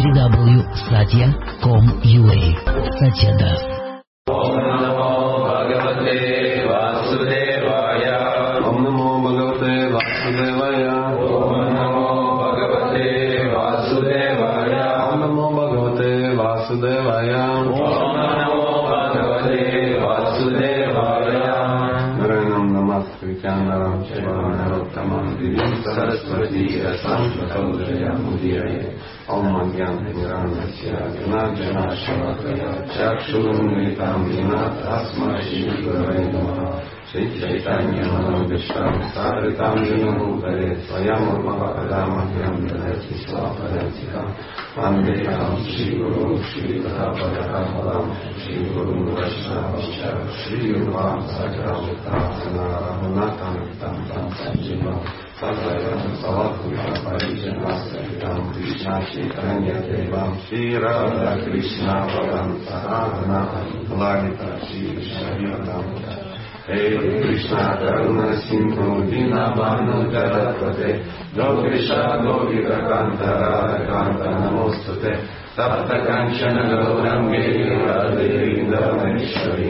www.satya.com.ua Satya Das. ॐ नमो भगवते वासुदेवाय ॐ नमो भगवते वासुदेवाय ॐ नमो भगवते वासुदेवाय ॐ नमो भगवते वासुदेवाय ॐ नमो भगवते वासुदेवाय नारायणं नमस्कृत्यां नरं चैव नरोत्तमं सरस्वती मुदीरये Чакшурумитам Винат Асма Шива Вайдама तस्मै श्रीगुरवे नमः श्रीचैतन्यमनोदिष्टां सारितां जनभूतले स्वयं पदामह्यं ददति स्वापदर्शिकां वन्देहं श्रीगुरुं श्रीपदापदकमलं श्रीगुरुं वैष्णवश्च श्रीरूपां सकलमुक्तासनारहुनाथं तं तं सञ्जीवं सदयं सवद्गुणपरिजनासहितं कृष्णाचैतन्यदेवं श्रीराधाकृष्णपदं सहागना ललिता श्रीकृष्णविदं हे कृष्ण करुण सिंधु दीना बानु जगतपते लोकेशा लोकितकान्तरा कान्त नमोऽस्तुते तप्तकाञ्चन गौरङ्गे देवीन्द्रमणीश्वरि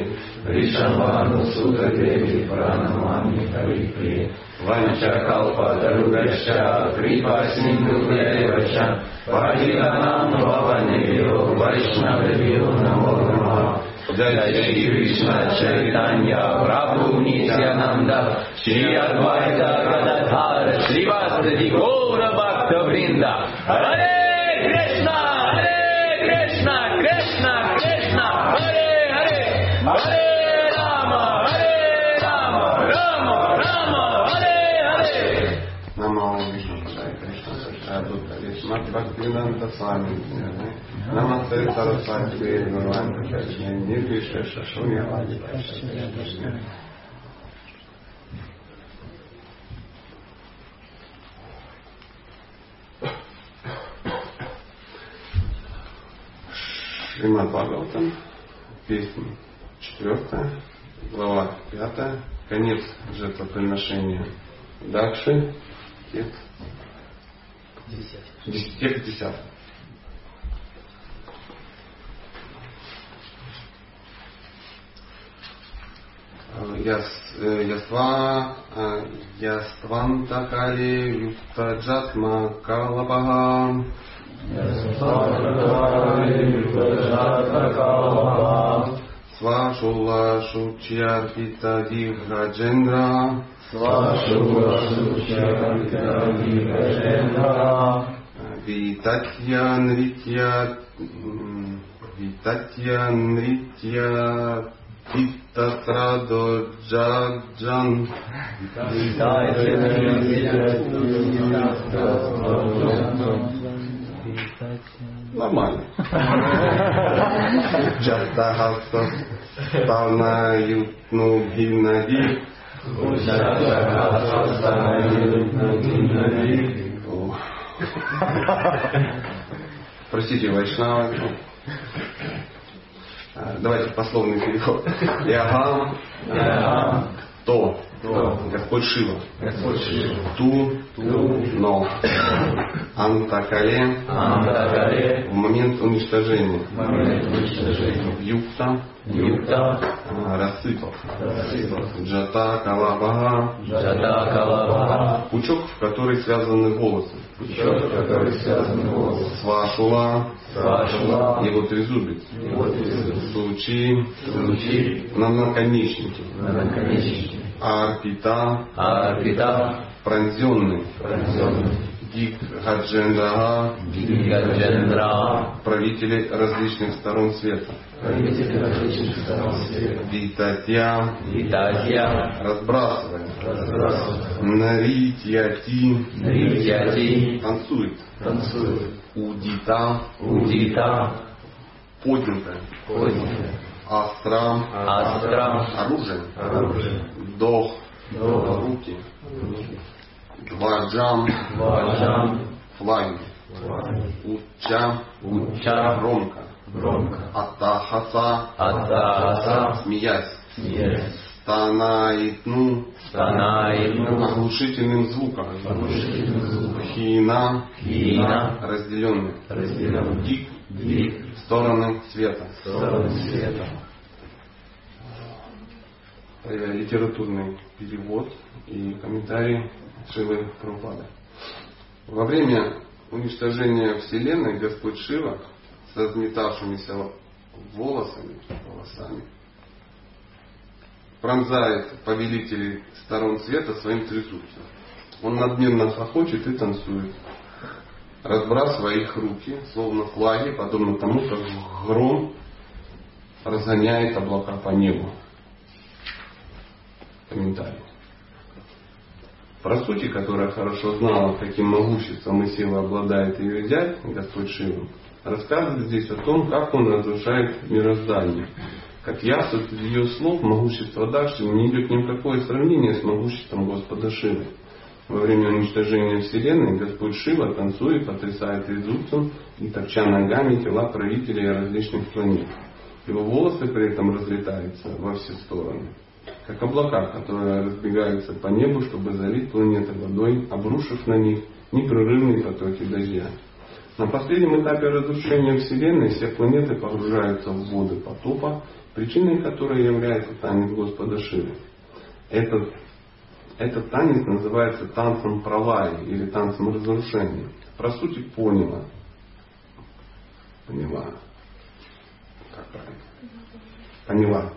ऋषभानुसुतदेवी प्राणमामि कविप्रिये वंशकल्पतरुगश्च कृपासिन्धुदेव च परिगणां भवनेभ्यो वैष्णवेभ्यो नमो नमः। जय कृष्ण चैतन्य प्रभु नित्यानंद श्री अद्वैत गदाधर श्रीवासदि गौर भक्त वृंद हरे कृष्णा हरे कृष्णा कृष्णा कृष्णा। हरे हरे हरे। सच्चादुत्तरे श्रीमद् भक्तिवेदांत स्वामी नमस्ते सरस्वती देव भगवान कृष्ण निर्विशेष शून्यवादी कृष्ण Шримад Бхагаватам, песня четвертая, глава пятая, конец жертвоприношения Дакши, текст Текст десятый. Яства Яствантакали Юктаджатма Калапага Свашула Шучьярпита Дихаджендра Нритья Титатрадо Джаджан Нормально. Джастахаса Ставна Ютну Гимнади Простите, Вайшнава. Давайте пословный переход. Ягам, то, Господь Шива. Ту, но. Антакале, в момент уничтожения. Юкта, рассыпав. Джата Калабага, пучок, в который связаны волосы. Свашула, его трезубец. Сучи, на наконечнике. Арпита, пронзенный. Дик Хаджендага, правители различных сторон света. Витатья, разбрасывая. Наритьяти, танцует. Удита, поднятая. Астра, оружие. Дох, руки. Дваджам, флаги. Уча, громко. Атахаса, смеясь. станаитну, Станаину, оглушительным звуком, оглушительным звуком. хина, Хина, разделенный, разделенный. дик, Дик, стороны света. стороны света. Э, литературный перевод и комментарий Шивы Прабхупады. Во время уничтожения Вселенной Господь Шива с разметавшимися волосами, волосами пронзает повелителей сторон света своим трезубцем. Он надменно хохочет и танцует, разбрасывая их руки, словно флаги, подобно тому, как гром разгоняет облака по небу. Комментарий. Про сути, которая хорошо знала, каким могуществом и силой обладает ее зять, Господь Шива, рассказывает здесь о том, как он разрушает мироздание. Как ясно из ее слов, могущество Даши не идет ни в какое сравнение с могуществом Господа Шивы. Во время уничтожения Вселенной Господь Шива танцует, потрясает резубцем и топча ногами тела правителей различных планет. Его волосы при этом разлетаются во все стороны как облака, которые разбегаются по небу, чтобы залить планеты водой, обрушив на них непрерывные потоки дождя. На последнем этапе разрушения Вселенной все планеты погружаются в воды потопа, причиной которой является танец Господа Шивы. Этот, этот танец называется танцем пролаи или танцем разрушения. Про сути поняла. Поняла. Как правильно? Поняла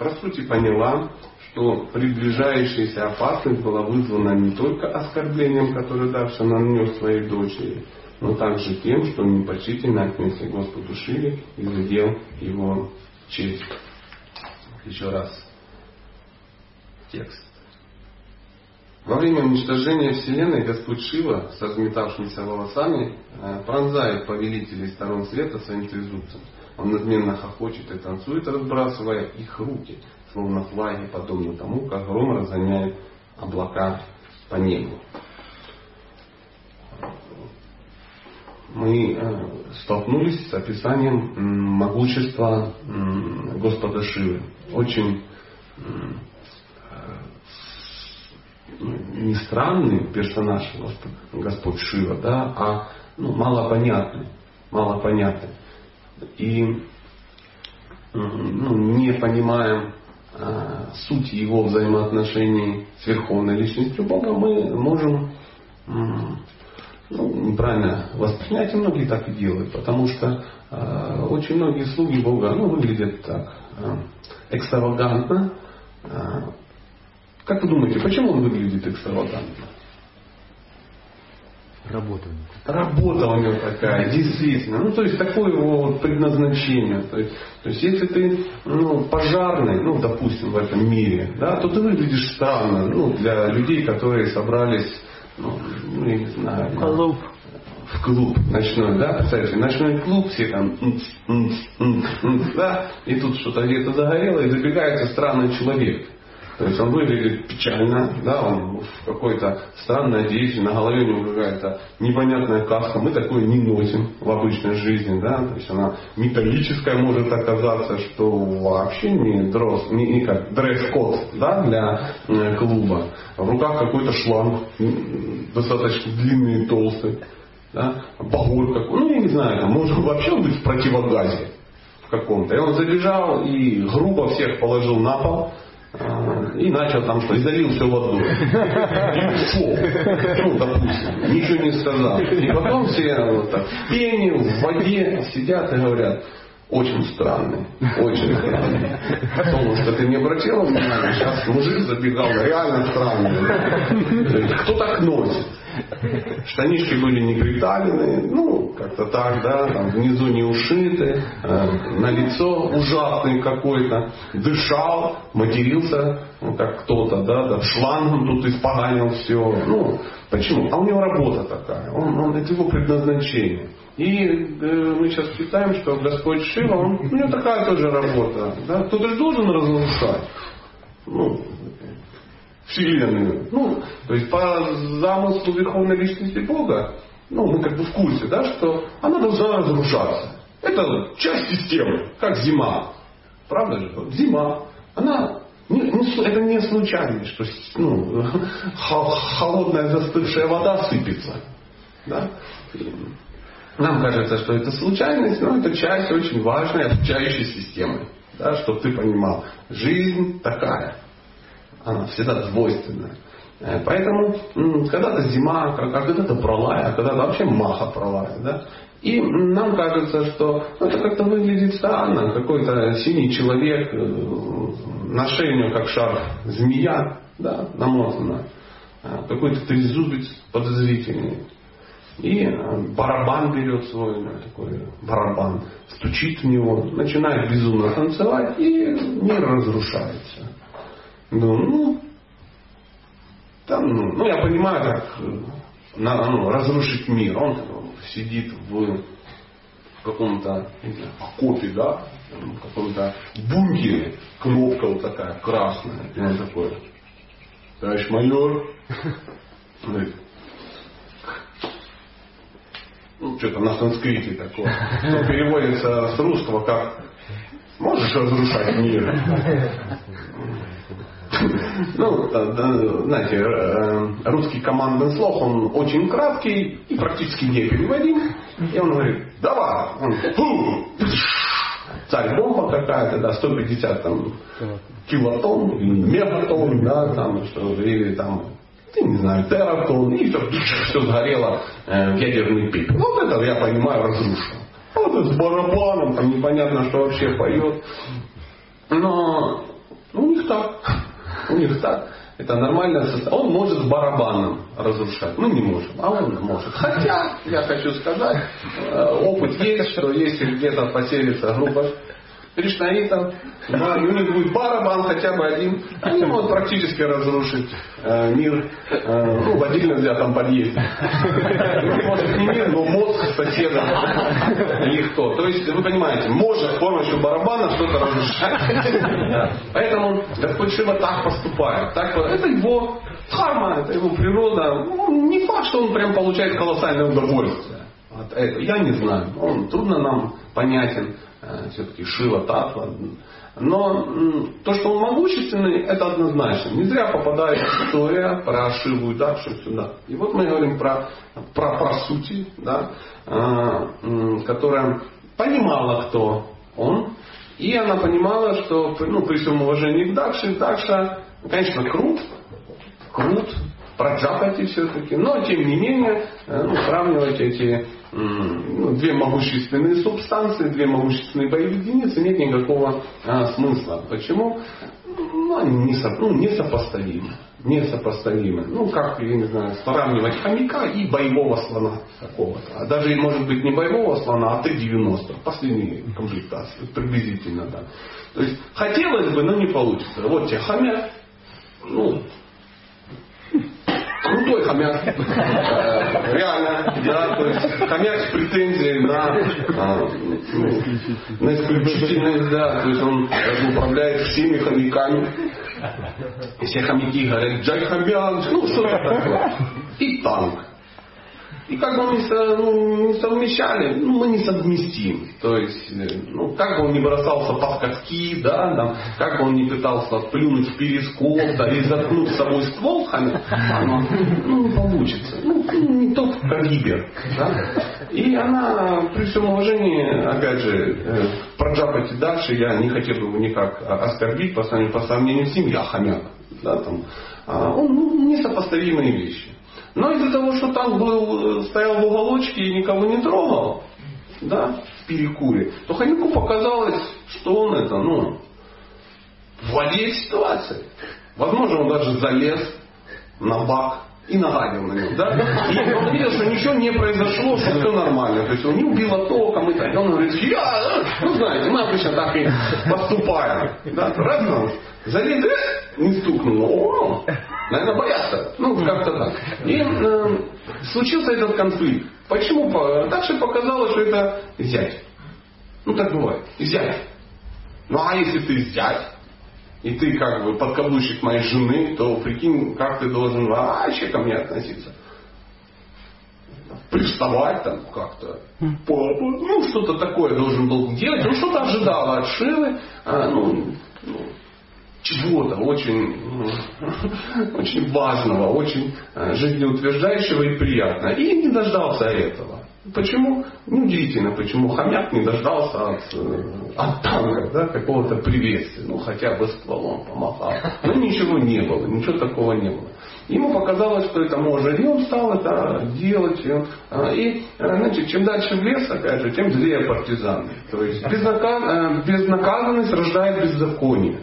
по сути поняла, что приближающаяся опасность была вызвана не только оскорблением, которое Дарша нанес своей дочери, но также тем, что он непочтительно отнесся к Господу Шиве и задел его честь. Еще раз. Текст. Во время уничтожения Вселенной Господь Шива со разметавшимися волосами э, пронзает повелителей сторон света своим трезубцем. Он надменно хохочет и танцует, разбрасывая их руки, словно флаги, подобно тому, как гром разгоняет облака по небу. Мы э, столкнулись с описанием могущества Господа Шивы. Очень э, не странный персонаж Господь, Шива, да, а ну, малопонятный, малопонятный и ну, не понимаем а, суть его взаимоотношений с Верховной Личностью Бога, мы можем ну, неправильно воспринять, и многие так и делают, потому что э, очень многие слуги Бога ну, выглядят так э, экстравагантно. Э, как вы думаете, почему он выглядит экстравагантно? Работа. Работа у него такая, действительно. Ну, то есть, такое его вот предназначение. То есть, то есть если ты ну, пожарный, ну, допустим, в этом мире, да, то ты выглядишь странно, ну, для людей, которые собрались, ну, ну я не знаю, Клуб. в клуб ночной, да, представляете, ночной клуб, все там, да, и тут что-то где-то загорело, и забегается странный человек. То есть он выглядит печально, да, он в какой-то странной одежде, на голове у него какая-то непонятная каска. Мы такое не носим в обычной жизни, да, то есть она металлическая может оказаться, что вообще не, дрос, не, не как дресс-код да, для э, клуба. В руках какой-то шланг, достаточно длинный и толстый, да, багор какой, ну я не знаю, может вообще быть в противогазе каком-то. И он забежал и грубо всех положил на пол, и начал там что, и залил все водой. И ушел. Ну, допустим, ничего не сказал. И потом все вот так в пене, в воде сидят и говорят, очень странный, очень странный. Потому что ты не обратил внимания, сейчас мужик забегал, реально странный. Кто так носит? Штанишки были не приталенные, ну, как-то так, да, там внизу не ушиты, э, на лицо ужасный какой-то, дышал, матерился, ну, как кто-то, да, да, шлангом тут испоганил все. Ну, почему? А у него работа такая, он, он, это его предназначение. И э, мы сейчас читаем, что Господь Шива, он, у него такая тоже работа. Да? Кто-то же должен разрушать. Ну, Вселенную. Ну, то есть по замыслу Верховной Личности Бога, ну, мы как бы в курсе, да, что она должна разрушаться. Это часть системы, как зима. Правда же? Зима. Она Не, не, это не случайность, что ну, холодная застывшая вода сыпется. Да? Нам кажется, что это случайность, но это часть очень важной обучающей системы. Да, чтобы ты понимал, жизнь такая. Она всегда двойственная. Э, поэтому когда-то зима, а когда-то пролая, а когда-то вообще маха пролая. Да? И нам кажется, что ну, это как-то выглядит странно. Какой-то синий человек, э, на шее у него как шар змея, да, намотана. Э, какой-то трезубец подозрительный. И барабан берет свой такой барабан, стучит в него, начинает безумно танцевать, и мир разрушается. Ну, ну, там, ну, ну, я понимаю, как на, ну, разрушить мир. Он сидит в каком-то окопе, да, в каком-то бункере, кнопка вот такая красная, и он такой, товарищ майор, ну, что-то на санскрите такое, что переводится с русского как «можешь разрушать мир?» Ну, знаете, э, русский командный слог, он очень краткий и практически не переводим. И он говорит, давай. Он, царь бомба какая-то, да, 150 там, килотонн, мегатонн, да, там, что, или там, я не знаю, тератон, и все, все сгорело э, ядерный пик. Ну, вот это я понимаю, разрушил. Вот с барабаном, там непонятно, что вообще поет. Но ну, у них так. У них так. Это нормальное состояние. Он может с барабаном разрушать. Мы не можем, а он может. Хотя, я хочу сказать, э, опыт есть, что если где-то поселится группа кришнаитов, да, у них будет барабан хотя бы один, они могут практически разрушить э, мир э, ну, в отдельно взятом подъезде. Ну, может не мир, но мозг соседа легко. То есть, вы понимаете, может с помощью барабана что-то разрушать. Поэтому Господь Шива так поступает. Так, это его карма, это его природа. Ну, не факт, что он прям получает колоссальное удовольствие. Я не знаю. Он трудно нам понятен. Э, все-таки Шива Татва. Но то, что он могущественный, это однозначно. Не зря попадает история про Шиву и Дакшу сюда. И вот мы говорим про, про, про сути, да, э, которая понимала, кто он. И она понимала, что ну, при всем уважении к Дакше, Дакша, конечно, крут, крут, проджапати все-таки, но тем не менее, э, ну, сравнивать эти ну, две могущественные субстанции, две могущественные боевые единицы, нет никакого а, смысла. Почему? Ну, они не, со, ну, несопоставимы. Несопоставимы. Ну, как, я не знаю, сравнивать хомяка и боевого слона какого-то. А даже, может быть, не боевого слона, а Т-90. Последние комплектации. Приблизительно, да. То есть, хотелось бы, но не получится. Вот тебе хомяк. Ну, крутой хомяк. Э, реально, да, то есть хомяк с претензией на, ну, на исключительность, да, то есть он управляет всеми хомяками. И все хомяки говорят, Джай хомяк, ну что-то такое. И танк. И как бы мы ну, не совмещали, ну, мы не совместим. То есть, э, ну, как бы он не бросался под катки, да, там, как бы он не пытался плюнуть в перископ, да, или заткнуть с собой ствол, оно, ну, не получится. Ну, не тот калибр. Да? И она, при всем уважении, опять же, э, про Джапати дальше я не хотел бы никак оскорбить по сравнению, по сравнению с ним, я хомяк. Да, там, а он, ну, несопоставимые вещи. Но из-за того, что там был, стоял в уголочке и никого не трогал, да, в перекуре, то хомяку показалось, что он это, ну, владеет ситуацией. Возможно, он даже залез на бак и нагадил на него. Да? И он видел, что ничего не произошло, что все нормально. То есть он не убило током и так. И он говорит, я, ну знаете, мы обычно так и поступаем. Да? Раз залез, не стукнуло. О, наверное, боятся. Ну, как-то так. И э, случился этот конфликт. Почему? Дальше показалось, что это зять. Ну, так бывает. Зять. Ну, а если ты зять, и ты как бы подкаблучник моей жены, то прикинь, как ты должен вообще ко мне относиться. Приставать там как-то. Ну, что-то такое должен был делать. Ну, что-то ожидал от Шивы. А, ну, ну, чего-то очень, очень важного, очень э, жизнеутверждающего и приятного. И не дождался этого. Почему? Неудивительно, почему хомяк не дождался от, э, от танка да, какого-то приветствия. Ну, хотя бы стволом помахал. Но ничего не было, ничего такого не было. Ему показалось, что это можно. И он стал это делать. И, э, значит, чем дальше в лес, опять же, тем злее партизаны. То есть безнаказ... безнаказанность рождает беззаконие.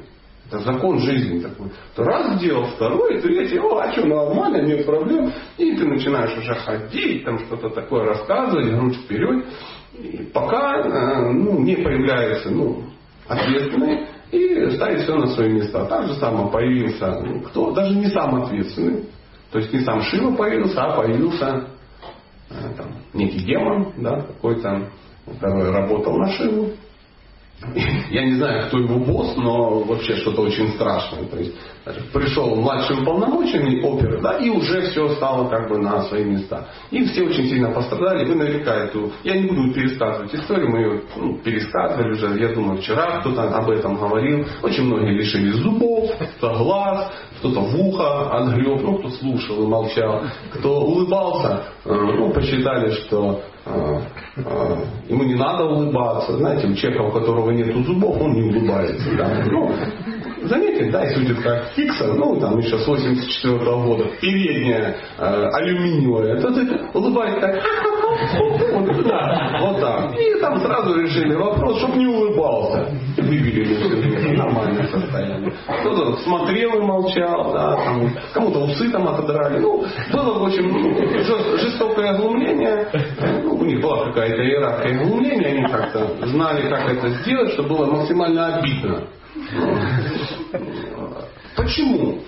Это закон жизни такой. То раз сделал, второй, третий, о, а что, нормально, нет проблем. И ты начинаешь уже ходить, там что-то такое рассказывать, грудь вперед. И пока э, ну, не появляется ну, ответственный и ставить все на свои места. Так же самое появился ну, кто? Даже не сам ответственный. То есть не сам Шива появился, а появился э, там, некий демон, да, какой-то, который работал на Шиву я не знаю, кто его босс, но вообще что-то очень страшное. То есть пришел младший уполномоченный оперы, да, и уже все стало как бы на свои места. И все очень сильно пострадали. Вы наверняка эту... Я не буду пересказывать историю, мы ее ну, пересказывали уже, я думаю, вчера кто-то об этом говорил. Очень многие лишились зубов, кто глаз, кто-то в ухо отгреб, ну, кто слушал и молчал. Кто улыбался, э, ну, посчитали, что ему не надо улыбаться. Знаете, у человека, у которого нет зубов, он не улыбается. Да? Ну, заметили, да, если будет как фикса, ну, там еще с 84 -го года, передняя э, алюминиевая, то ты улыбаешься так, вот, так. И там сразу решили вопрос, чтобы не улыбался. Выбили нормальное состояние. Кто-то смотрел и молчал, да, кому-то усы там отодрали. Ну, было, в общем, ну, жестокое оглумление. Ну, у них была какая-то иерархия оглумления, они как-то знали, как это сделать, чтобы было максимально обидно. Почему?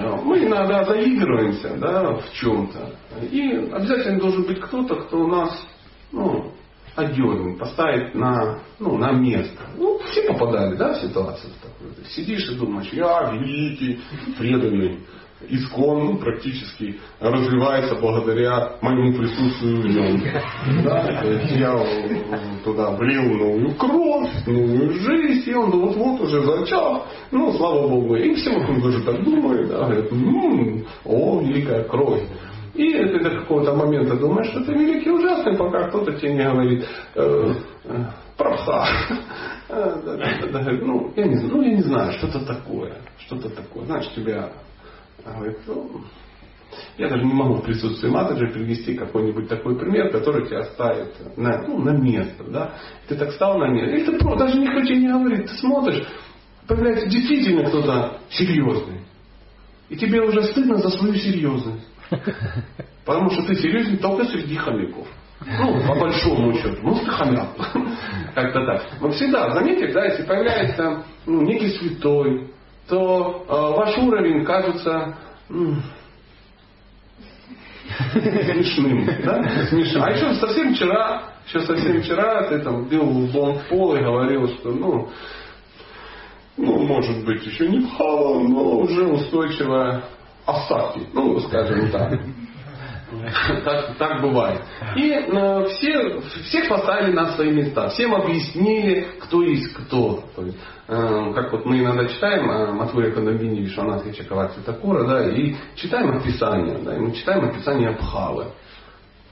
Мы иногда заигрываемся да, в чем-то. И обязательно должен быть кто-то, кто нас ну, одернет, поставит на, ну, на место. Ну, все попадали да, в ситуацию такую. Сидишь и думаешь, я великий, преданный искон практически развивается благодаря моему присутствию в нем. Да? Я туда влил новую кровь, новую жизнь, и он вот-вот уже зачал. Ну, слава Богу. И все вокруг тоже так думают, да, говорят, м-м, о, великая кровь. И ты до какого-то момента думаешь, что ты великий ужасный, пока кто-то тебе не говорит, э, э, правха. Э, ну, ну, я не знаю, что-то такое. Что-то такое. Знаешь, тебя говорит, ну, я даже не могу в присутствии матаджи привести какой-нибудь такой пример, который тебя ставит на, ну, на место. Да? Ты так стал на место. Или ты просто даже никто тебе не говорит. Ты смотришь, появляется действительно кто-то серьезный. И тебе уже стыдно за свою серьезность. Потому что ты серьезный только среди хомяков. Ну, по большому счету. Ну, ты хомяк. Как-то так. Но всегда, заметьте, да, если появляется ну, некий святой, то э, ваш уровень кажется м- смешным. Да? Смешным. А еще совсем вчера, еще совсем вчера ты там бил лбом в пол и говорил, что ну, ну, может быть, еще не пхава, но уже устойчивая осадки. Ну, скажем так. Так, так бывает. И э, все, всех поставили на свои места. Всем объяснили, кто есть кто. То есть, э, как вот мы иногда читаем э, Матвурия Кадамбини Вишванатха Чакавати Такура, да, и читаем описание, да, и мы читаем описание Абхавы.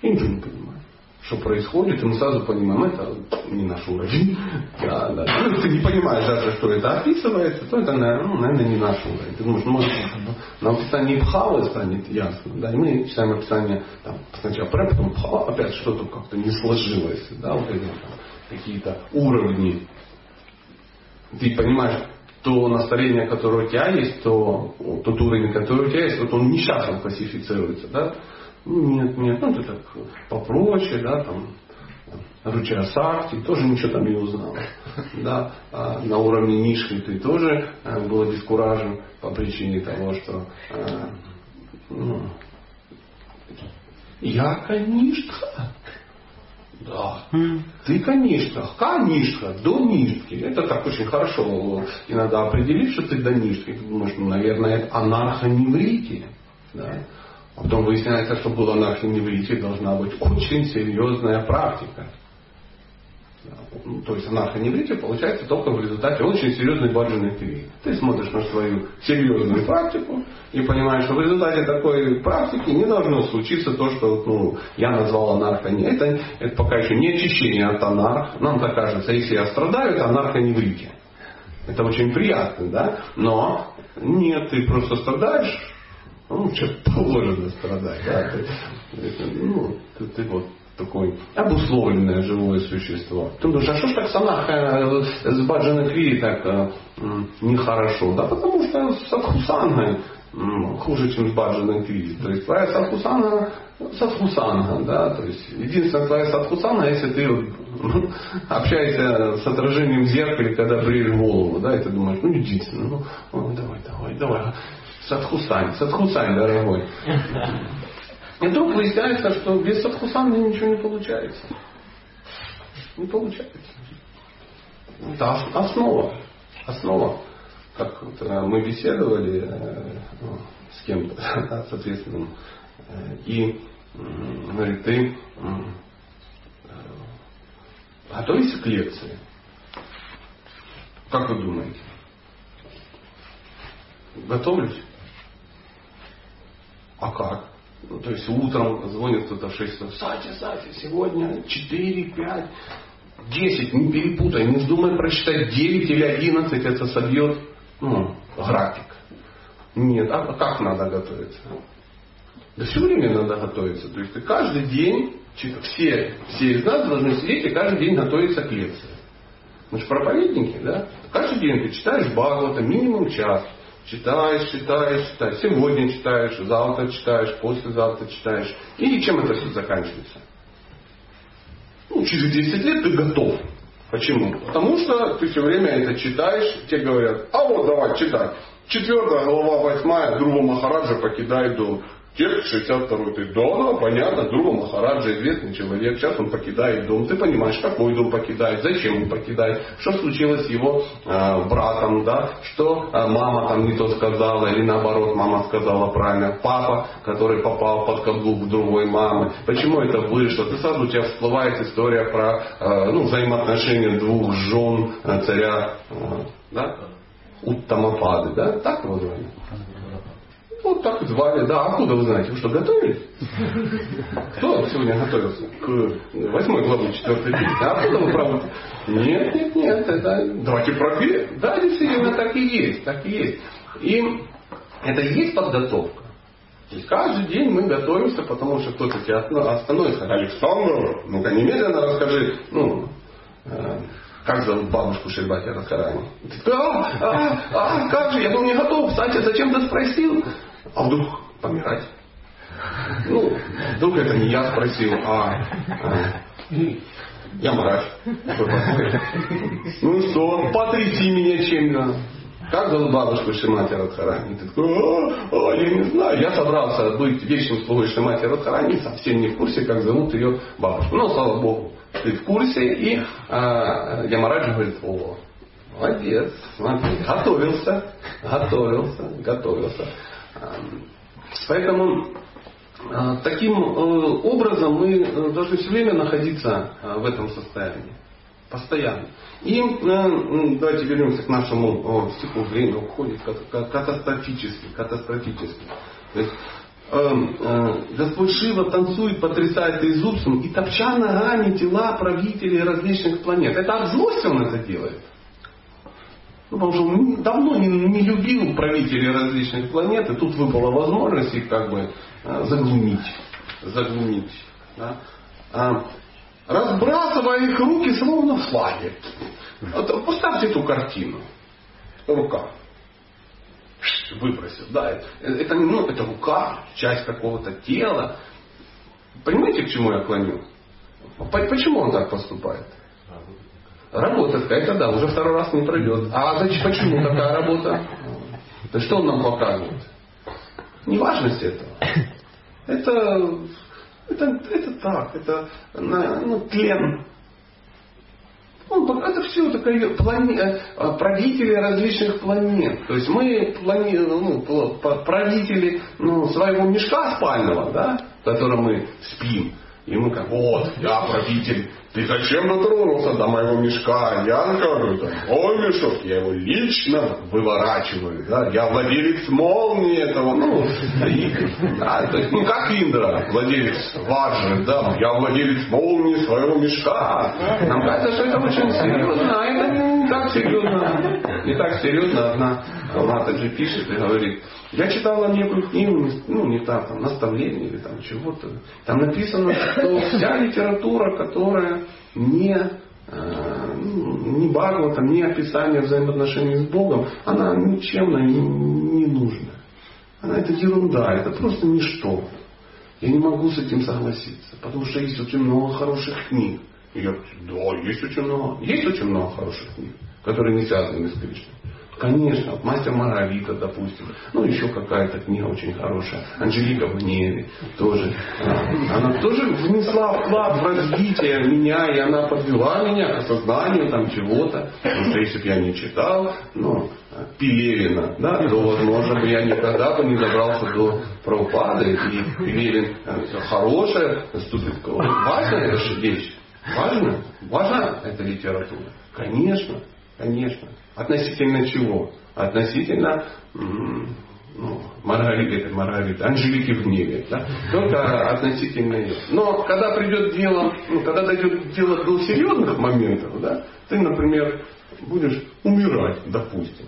И ничего не понимаем что происходит, и мы сразу понимаем, это не наш уровень. Да, да. Ну, ты не понимаешь даже, что это описывается, то это, ну, наверное, не наш уровень. Ты думаешь, может, на описании Бхавы станет ясно. Да, и мы читаем описание там, сначала Пре, потом Бхава, опять что-то как-то не сложилось. Да, вот эти какие-то уровни. Ты понимаешь, то настроение, которое у тебя есть, то тот уровень, который у тебя есть, вот он несчастно классифицируется. Да? Нет, нет, ну ты так попроще, да, там, Руча Сакти, тоже ничего там не узнал. Да? А на уровне нишки ты тоже э, был обескуражен по причине того, что э, ну, я канишка. Да. Ты канишка. Канишка до нишки. Это так очень хорошо иногда определить, что ты до нишки. Ты думаешь, ну, наверное, это анархоневрития. Да? Потом выясняется, что была анархия должна быть очень серьезная практика. Ну, то есть анархоневрития получается только в результате очень серьезной баржиной кривии. Ты смотришь на свою серьезную практику и понимаешь, что в результате такой практики не должно случиться то, что ну, я назвал анархоневритией. Это, это пока еще не очищение от анарх. Нам так кажется, если я страдаю, это анархоневрития. Это очень приятно, да? Но нет, ты просто страдаешь, ну, что положено страдать, да? Ты, это, ну, ты, ты вот такое обусловленное живое существо. Ты думаешь, а что ж так санаха э, с Баджана Кви так э, нехорошо? Да потому что садхусанга хуже, чем с Баджана Кви. То есть твоя садхусанга садхусанга, да, то есть единственная твоя садхусанга, если ты общаешься с отражением в зеркале, когда бреешь голову, да, и ты думаешь, ну единственное, ну, ну давай, давай, давай, садхусань, садхусань, дорогой. И вдруг выясняется, что без садхусана ничего не получается. Не получается. Это основа. Основа. Как вот э, мы беседовали э, ну, с кем-то, соответственно, э, и говорит, ты готовишься к лекции? Как вы думаете? Готовлюсь? А как? Ну, то есть утром звонит кто-то в 6 часов. Сатя, Сатя, сегодня 4, 5, 10, не перепутай, не вздумай прочитать 9 или 11, это собьет ну, график. Нет, а как надо готовиться? Да все время надо готовиться. То есть ты каждый день, все, все из нас должны сидеть и каждый день готовиться к лекции. Мы же проповедники, да? Каждый день ты читаешь Бхагавата минимум час. Читаешь, читаешь, читаешь. Сегодня читаешь, завтра читаешь, послезавтра читаешь. И чем это все заканчивается? Ну, через 10 лет ты готов. Почему? Потому что ты все время это читаешь, тебе говорят, а вот давай читай. Четвертая глава, восьмая, Друга Махараджа покидает до Текст 62 ты, да, понятно, Друга Махараджа, известный человек, сейчас он покидает дом. Ты понимаешь, какой дом покидает, зачем он покидает, что случилось с его э, братом, да, что э, мама там не то сказала, или наоборот, мама сказала правильно, папа, который попал под каблук другой мамы, почему это вышло. Ты сразу у тебя всплывает история про э, ну, взаимоотношения двух жен э, царя, э, да, Уттамапады, да, так его звали? Вот так звали. Да, откуда вы знаете? Вы что, готовились? Кто сегодня готовился к восьмой главе четвертой книги? А откуда вы правда? Нет, нет, нет. Это... Давайте проверим. Да, действительно, так и есть. Так и есть. И это и есть подготовка. То есть каждый день мы готовимся, потому что кто-то тебя остановится. Александр, ну-ка немедленно расскажи, ну, э, как зовут бабушку Шельбати Радхарани? А, а, а, как же, я был не готов. Кстати, зачем ты спросил? А вдруг помирать? Ну, вдруг это не я спросил, а, а я мрач. Ну что, потряси меня чем-то. Как зовут бабушку Шимати Радхарани? Ты такой, а, а, я не знаю. Я собрался быть вечным слугой Шимати Радхарани, совсем не в курсе, как зовут ее бабушку. Но, слава Богу, ты в курсе. И а, Ямараджа говорит, о, молодец, смотри, готовился, готовился, готовился. Поэтому а, таким э, образом мы э, должны все время находиться в этом состоянии. Постоянно. И э, давайте вернемся к нашему стиху. Время уходит катастрофически. катастрофически. То есть, Господь Шива танцует, потрясает Иисусом и топча ногами тела правителей различных планет. Это от злости он это делает. Ну, потому что давно не, не любил правителей различных планет, и тут выпала возможность их как бы а, заглумить. заглумить да? а, разбрасывая их руки словно в флаге. Вот, поставьте эту картину. Рука. Выбросил. Да, это, ну, это рука, часть какого-то тела. Понимаете, к чему я клоню? Почему он так поступает? Работа какая-то, да, уже второй раз не пройдет. А значит, почему такая работа? Да что он нам показывает? Неважность этого. Это, это, это так, это ну, тлен. Он, это все такое плане, э, правители различных планет. То есть мы плани, ну, правители ну, своего мешка спального, да, в котором мы спим. И мы как, вот, я правитель, ты зачем дотронулся до моего мешка? Я говорю, там, мой мешок, я его лично выворачиваю, да, я владелец молнии этого, ну, да, то есть, ну, как Индра, владелец Ваджи, да, я владелец молнии своего мешка. Нам кажется, что это очень серьезно, а это не так серьезно. Не так серьезно. Одна Мата же пишет и говорит, я читала некую книгу, ну не так, там, наставление или там чего-то. Там написано, что вся литература, которая не э, ну, не Бхагавата, не описание взаимоотношений с Богом, она ничем не, не нужна. Она это ерунда, это просто ничто. Я не могу с этим согласиться, потому что есть очень много хороших книг. И я, да, есть очень много. Есть очень много хороших книг, которые не связаны с Кришной. Конечно, мастер Маргарита, допустим. Ну, еще какая-то книга очень хорошая. Анжелика в гневе тоже. Она тоже внесла вклад в развитие меня, и она подвела меня к осознанию там чего-то. Потому что если бы я не читал, ну, Пелевина, да, то, возможно, бы я никогда бы не добрался до Прабхупады. И Пелевин э, хорошая, важная вещь. Важно? Важна эта литература? Конечно, конечно. Относительно чего? Относительно ну, Маргариты, это Анжелики в гневе. Да? Только относительно ее. Но когда придет дело, ну, когда дойдет дело до серьезных моментов, да, ты, например, будешь умирать, допустим,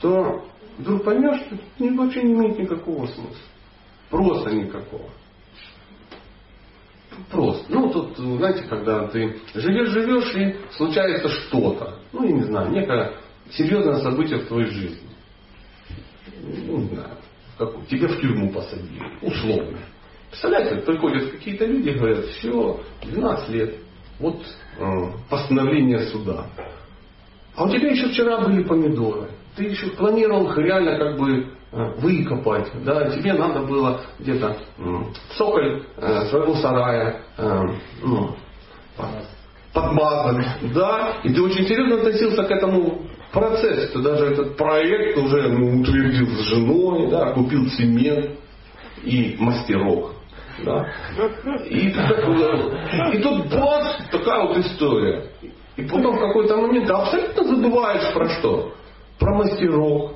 то вдруг поймешь, что это вообще не имеет никакого смысла. Просто никакого. Просто. Ну, тут, знаете, когда ты живешь, живешь, и случается что-то. Ну, я не знаю, некое серьезное событие в твоей жизни. Ну, не знаю, как, тебя в тюрьму посадили, условно. Представляете, приходят какие-то люди и говорят, все, 12 лет, вот э, постановление суда. А у тебя еще вчера были помидоры. Ты еще планировал их реально как бы э, выкопать. Да, тебе надо было где-то э, цоколь э, своего сарая э, ну, подмазать. Да, и ты очень серьезно относился к этому процесс, ты даже этот проект уже ну, утвердил с женой, да, купил цемент и мастерок. Да? И, и тут бац, такая вот история. И потом в какой-то момент ты абсолютно забываешь про что? Про мастерок,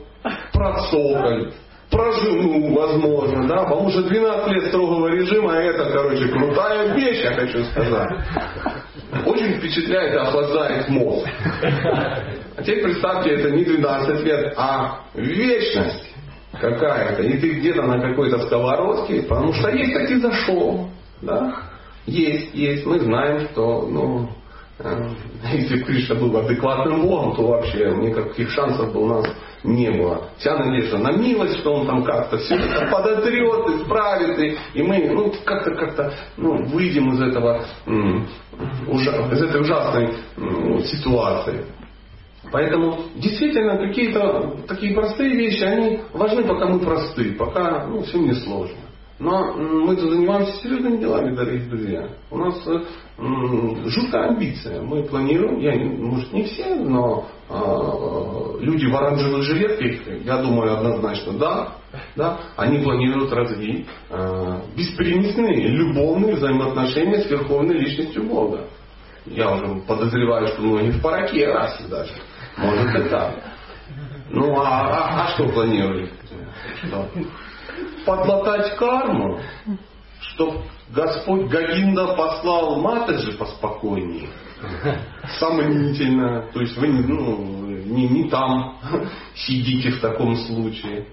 про цоколь, про жену, возможно, да, потому что 12 лет строгого режима, это, короче, крутая вещь, я хочу сказать. Очень впечатляет и охлаждает мозг. Теперь представьте, это не 12 лет, а вечность какая-то. И ты где-то на какой-то сковородке, потому что есть таки зашел. Да? Есть, есть. Мы знаем, что ну, э, если бы Кришна был адекватным Богом, то вообще никаких шансов бы у нас не было. Вся надежда на милость, что он там как-то все это подотрет, исправит, и, и мы ну, как-то как-то ну, выйдем из этого из этой ужасной ситуации. Поэтому действительно какие-то такие простые вещи, они важны, пока мы просты, пока ну, все не сложно. Но мы занимаемся серьезными делами, дорогие друзья. У нас м, жуткая амбиция. Мы планируем, я, может не все, но э, люди в оранжевых жилетках, я думаю, однозначно да, да, они планируют развить э, беспримесные любовные взаимоотношения с верховной личностью Бога. Я уже подозреваю, что многие в параке раз даже. Может и так. Ну а, а, а что планируют? Что? Подлатать карму, чтоб Господь Гагинда послал Матаджи поспокойнее. Сомнительно. То есть вы ну, не, не там сидите в таком случае.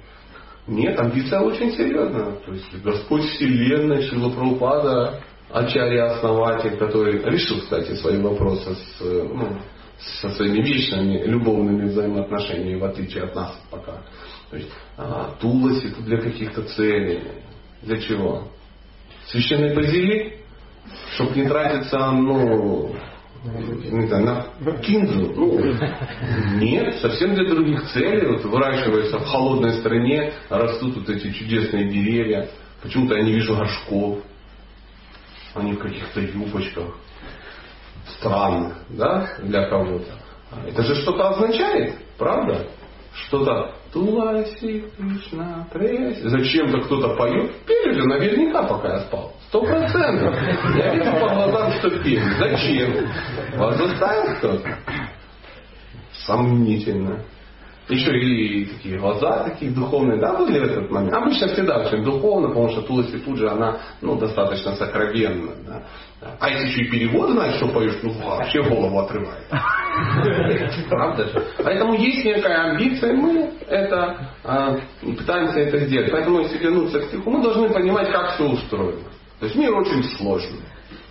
Нет, амбиция очень серьезная. То есть Господь Вселенной, Шила Прабхупада, Ачарья основатель, который решил, кстати, свои вопросы с, ну, со своими вечными любовными взаимоотношениями, в отличие от нас пока. То есть а, Туласи для каких-то целей. Для чего? Священный базилик, чтобы не тратиться, ну, не знаю, на кинзу. Ну, нет, совсем для других целей. Вот выращиваются в холодной стране, растут вот эти чудесные деревья. Почему-то я не вижу горшков. Они в каких-то юбочках странных, да, для кого-то. Это же что-то означает, правда? Что-то Туласи, Кришна, Преси. Зачем-то кто-то поет. Пели же наверняка, пока я спал. Сто процентов. Я вижу по глазам, что пень. Зачем? Вас заставил кто-то? Сомнительно. Еще и такие глаза такие духовные, да, были в этот момент. Обычно всегда очень духовно, потому что Туласи Пуджа, она ну, достаточно сокровенна. Да. А если еще и перевод знаешь, что поешь, ну вообще голову отрывает. Правда же? Поэтому есть некая амбиция, мы это э, пытаемся это сделать. Поэтому если вернуться к стиху, мы должны понимать, как все устроено. То есть мир очень сложный.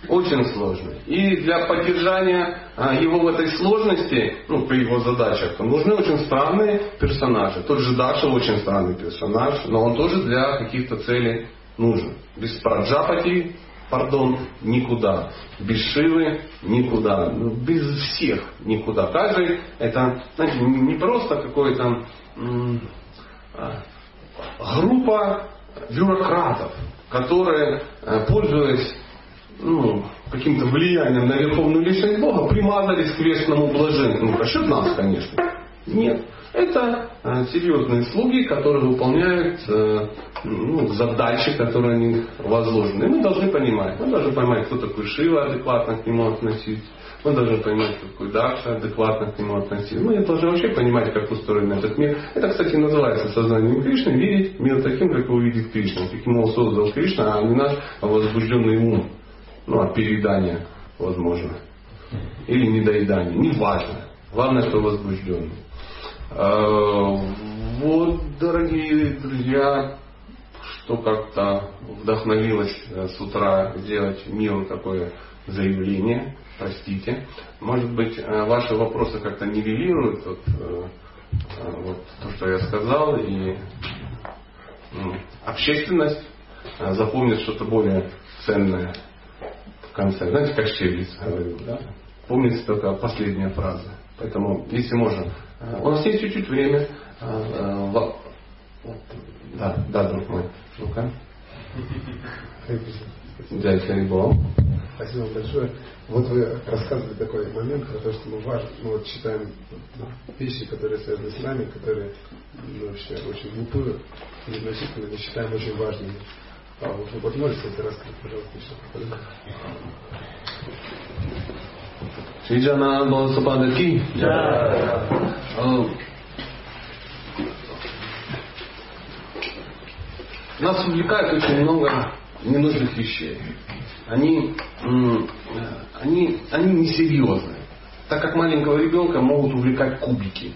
Очень сложный. И для поддержания а, его в этой сложности, ну, при его задачах, нужны очень странные персонажи. Тот же Даша очень странный персонаж, но он тоже для каких-то целей нужен. Без Праджапати, пардон, никуда. Без Шивы никуда. Ну, без всех никуда. Каждый это, знаете, не просто какой-то а, группа бюрократов, которые, э, пользуясь ну, каким-то влиянием на верховную личность Бога, примазались к вечному блаженству. Ну, насчет нас, конечно. Нет. Это э, серьезные слуги, которые выполняют э, ну, задачи, которые они возложены. И мы должны понимать. Мы должны понимать, кто такой Шива, адекватно к нему относиться. Мы должны понимать, кто такой Даша, адекватно к нему относиться. Мы должны вообще понимать, как устроен этот мир. Это, кстати, называется сознанием Кришны. Видеть мир таким, как его видит Кришна. Каким его создал Кришна, а не наш возбужденный ум. Ну, от переедания, возможно. Или недоедания. Неважно. Главное, что возбужденный. А, вот, дорогие друзья, что как-то вдохновилось э, с утра сделать миру такое заявление. Простите. Может быть, э, ваши вопросы как-то нивелируют вот, э, вот то, что я сказал, и общественность запомнит что-то более ценное в конце. Знаете, как Щеглиц говорил, да? Помните только последняя фраза. Поэтому, если можно, э, у нас есть чуть-чуть время. Э, э, да, да, друг мой. Ну-ка. Дядя Харибол. Спасибо большое. Вот вы рассказывали такой момент про то, что мы важно, мы вот читаем вещи, которые связаны с нами, которые ну, вообще очень глупые, незначительные, но считаем очень важными. А вот вы вот можете это рассказать, пожалуйста, еще Шриджана Баласападаки. Нас увлекает очень много ненужных вещей. Они, они, они несерьезны. Так как маленького ребенка могут увлекать кубики.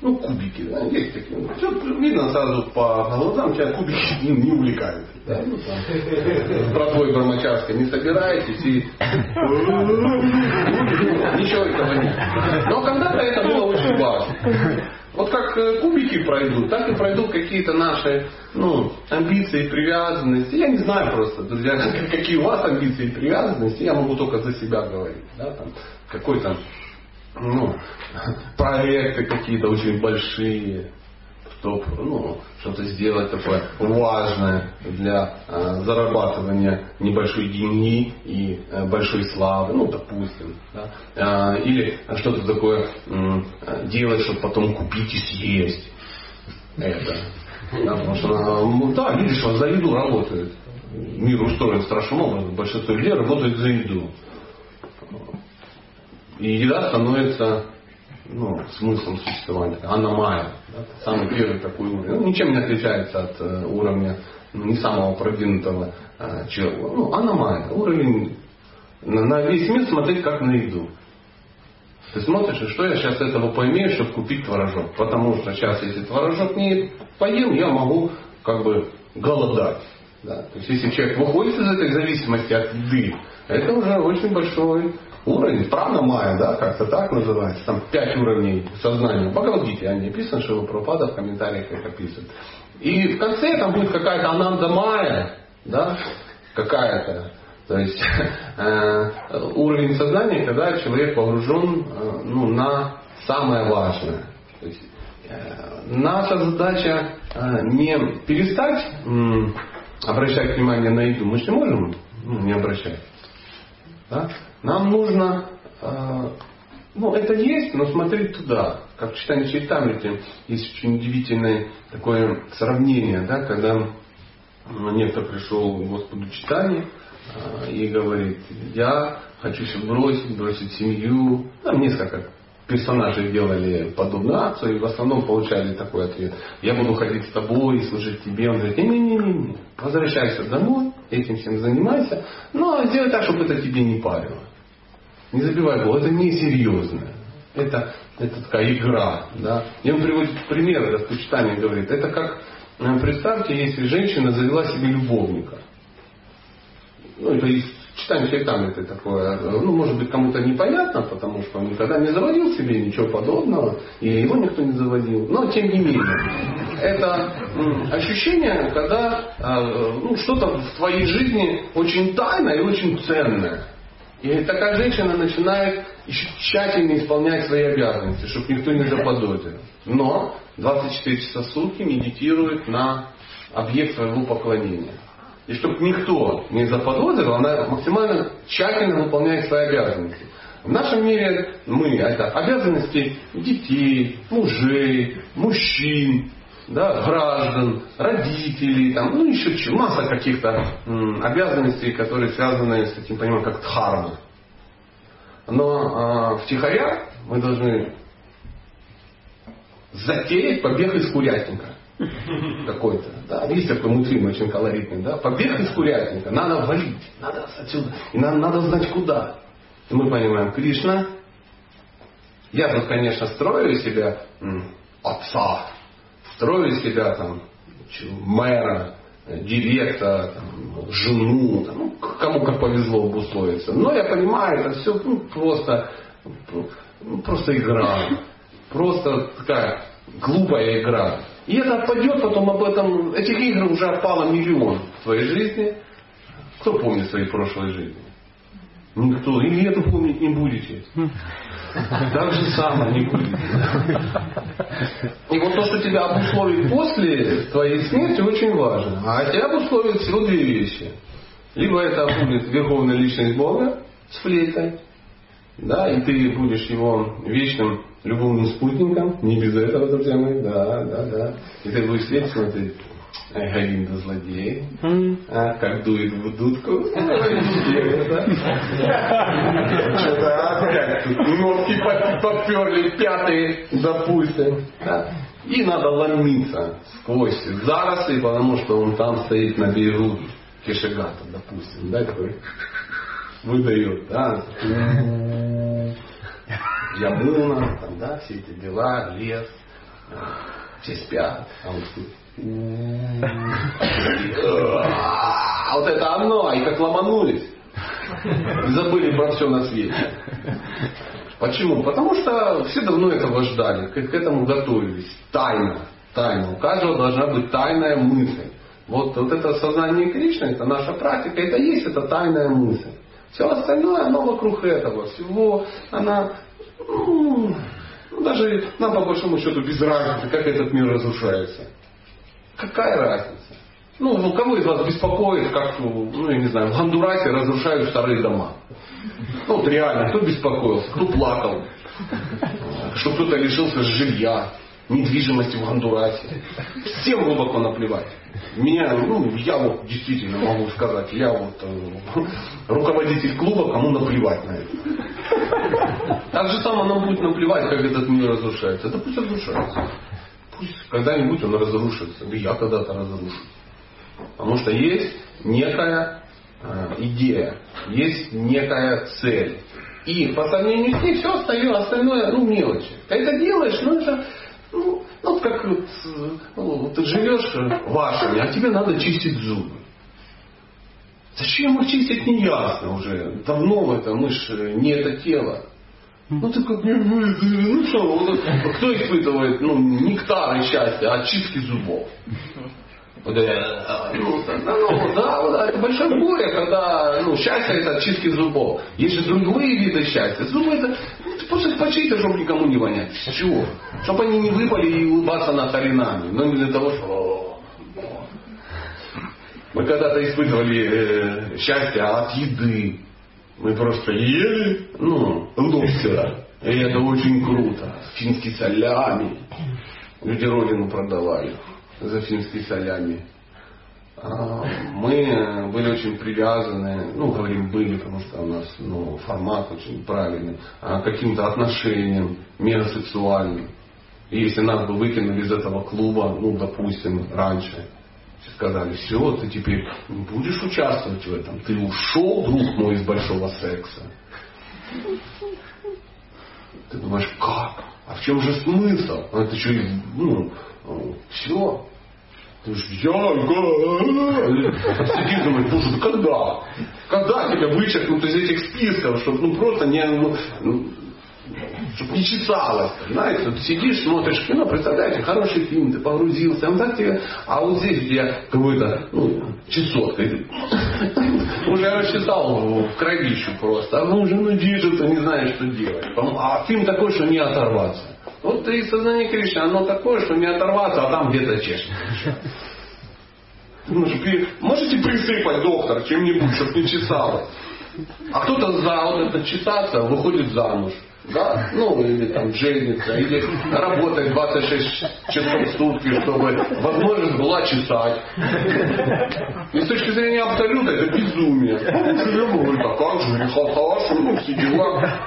Ну, кубики, да, есть такие. Ну, Все видно сразу по глазам, тебя кубики ну, не увлекают. Да? Ну, там, про твой Брамачарска не собираетесь и ничего этого нет. Но когда-то это было очень важно. Вот как э, кубики пройдут, так и пройдут какие-то наши ну, амбиции привязанности. Я не знаю просто, друзья, какие у вас амбиции и привязанности. Я могу только за себя говорить. Да, там, какой-то ну, проекты какие-то очень большие, чтобы ну, что-то сделать такое важное для э, зарабатывания небольшой деньги и э, большой славы, ну, допустим. Да? Э, или что-то такое э, делать, чтобы потом купить и съесть. Это. Да, потому что, ну, да, видишь, за еду работает. Мир устроен страшным образом. Большинство людей работает за еду. И еда становится ну, смыслом существования. Аномая. Да, самый первый такой уровень. Ну, ничем не отличается от э, уровня ну, не самого продвинутого э, человека. Ну, аномая. Уровень на, на весь мир смотреть как на еду. Ты смотришь, что я сейчас этого поимею, чтобы купить творожок. Потому что сейчас, если творожок не поем, я могу как бы голодать. Да? То есть, если человек выходит из этой зависимости от еды, это уже очень большой уровень, правда майя, да, как-то так называется, там пять уровней сознания. Бхагавадгите они описаны, что Пропада в комментариях их описывает. И в конце там будет какая-то ананда майя, да, какая-то. То есть э, уровень сознания, когда человек погружен э, ну, на самое важное. То есть, э, наша задача э, не перестать э, обращать внимание на еду. Мы же не можем ну, не обращать. Да? Нам нужно, э, ну это есть, но смотреть туда. Как в читании Чайтамрити есть очень удивительное такое сравнение, да, когда некто пришел к Господу читания а, и говорит, я хочу все бросить, бросить семью. Там несколько персонажей делали подобную акцию и в основном получали такой ответ. Я буду ходить с тобой и служить тебе. Он говорит, не-не-не, возвращайся домой, этим всем занимайся, но сделай так, чтобы это тебе не парило. Не забивай голову, это несерьезно. Это, это такая игра. Да? И он приводит пример, это почитание говорит, это как, э, представьте, если женщина завела себе любовника. Ну, это из читаем шайтан это такое, ну, может быть, кому-то непонятно, потому что он никогда не заводил себе ничего подобного, и его никто не заводил. Но, тем не менее, это ощущение, когда а, ну, что-то в твоей жизни очень тайное и очень ценное. И такая женщина начинает еще тщательно исполнять свои обязанности, чтобы никто не заподозрил. Но 24 часа в сутки медитирует на объект своего поклонения. И чтобы никто не заподозрил, она максимально тщательно выполняет свои обязанности. В нашем мире мы, это обязанности детей, мужей, мужчин, да, граждан, родителей, там, ну еще масса каких-то м, обязанностей, которые связаны с таким пониманием, как дхарма. Но э, втихаря мы должны затеять побег из курятника какой-то. Да? Есть такой мультфильм очень колоритный. Да? Побег из курятника. Надо валить. Надо отсюда. И надо, надо знать куда. И мы понимаем, Кришна, я тут, конечно, строю себя отца, строю себя там мэра, директора, там, жену, там, ну, кому как повезло обусловиться. Но я понимаю, это все ну, просто, ну, просто игра. Просто такая глупая игра. И это отпадет потом об этом. Этих игр уже отпало миллион в твоей жизни. Кто помнит свои прошлые жизни? Никто. И эту помнить не будете. Так же самое не будет. И вот то, что тебя обусловит после твоей смерти, очень важно. А тебя обусловит всего две вещи. Либо это будет верховная личность Бога с флейтой, да, и ты будешь его вечным любовным спутником, не без этого, друзья мои, да, да, да. И ты будешь сидеть смотреть, Галинда злодей, а, как дует в дудку. Что-то опять тут ногти поперли, пятые, допустим. И надо ломиться сквозь заросли, потому что он там стоит на берегу Кишегата, допустим. Да, такой выдает, да. Ямуна, там, да, все эти дела, лес, все спят, а он спит. А вот это оно, и как ломанулись. Забыли про все на свете. Почему? Потому что все давно этого ждали, к этому готовились. Тайна. Тайна. У каждого должна быть тайная мысль. Вот, вот это сознание Кришны, это наша практика, это есть эта тайная мысль. Все остальное, оно вокруг этого всего, она, ну, ну, даже нам по большому счету без разницы, как этот мир разрушается. Какая разница? Ну, ну кого из вас беспокоит, как, ну, я не знаю, в Гондурасе разрушают старые дома? Ну, вот реально, кто беспокоился, кто плакал, что кто-то лишился жилья, недвижимости в Гондурасе. Всем глубоко наплевать. Меня, ну, я вот действительно могу сказать, я вот э, руководитель клуба, кому наплевать на это. Так же самое нам будет наплевать, как этот мир разрушается. Это пусть разрушается. Пусть когда-нибудь он разрушится. Да я когда-то разрушу. Потому что есть некая э, идея, есть некая цель. И по сравнению с ней все остальное, остальное ну, мелочи. Ты это делаешь, ну это ну, ну как вот, ну, ты живешь вашими, а тебе надо чистить зубы. Зачем их чистить, не ясно уже. Давно это, мы же не это тело. Ну ты как, ну что, вот, кто испытывает ну, нектары счастья от чистки зубов? Вот, э, ну, ну, да, да, это большое горе, когда ну, счастье это чистки зубов. Есть же другие виды счастья. Зубы это ну, просто почисти, чтобы никому не вонять. С чего? Чтобы они не выпали и улыбаться над оринами. Но не для того, что мы когда-то испытывали э, счастье от еды. Мы просто ели, ну, лобстера. И это очень круто. Финский солями. Люди родину продавали за финские солями. а, мы были очень привязаны, ну, говорим были, потому что у нас ну, формат очень правильный, а, каким-то отношениям мегасексуальным. И если нас бы выкинули из этого клуба, ну, допустим, раньше, сказали, все, ты теперь не будешь участвовать в этом, ты ушел, друг мой, из большого секса. Ты думаешь, как? А в чем же смысл? А это что, ну, все. Ты же я, сидишь, думаешь, боже, да когда? Когда тебя вычеркнут из этих списков, чтобы ну, просто не, ну, ну чтобы не чесалось. Знаете, ты сидишь, смотришь кино, представляете, хороший фильм, ты погрузился, он так тебе, а вот здесь где какой-то, ну, чесотка. Уже расчесал в кровищу просто. А ну уже ну ты не знаешь, что делать. А фильм такой, что не оторваться. Вот и сознание Кришны, оно такое, что не оторваться, а там где-то чешешь. Можете присыпать, доктор, чем-нибудь, чтобы не чесалось. А кто-то за вот это чесаться выходит замуж да, ну или там женится, или работает 26 часов в сутки, чтобы возможность была чесать. И с точки зрения абсолюта это безумие. Ну, это как же, рехалташ, ну все дела.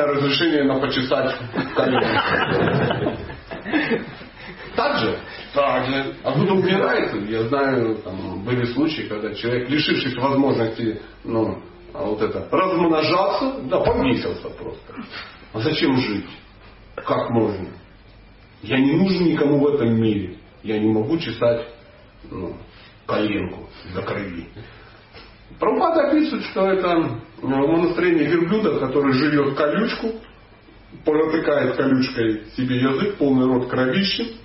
Официальное разрешение на почесать колено. Так же? Так же. А кто-то умирает, я знаю, там, были случаи, когда человек, лишившись возможности ну, а вот это размножаться, да, повесился просто. А зачем жить? Как можно? Я не нужен никому в этом мире. Я не могу чесать ну, коленку до крови. Прабхупада описывает, что это умонастроение верблюда, который живет колючку, протыкает колючкой себе язык, полный рот кровищи,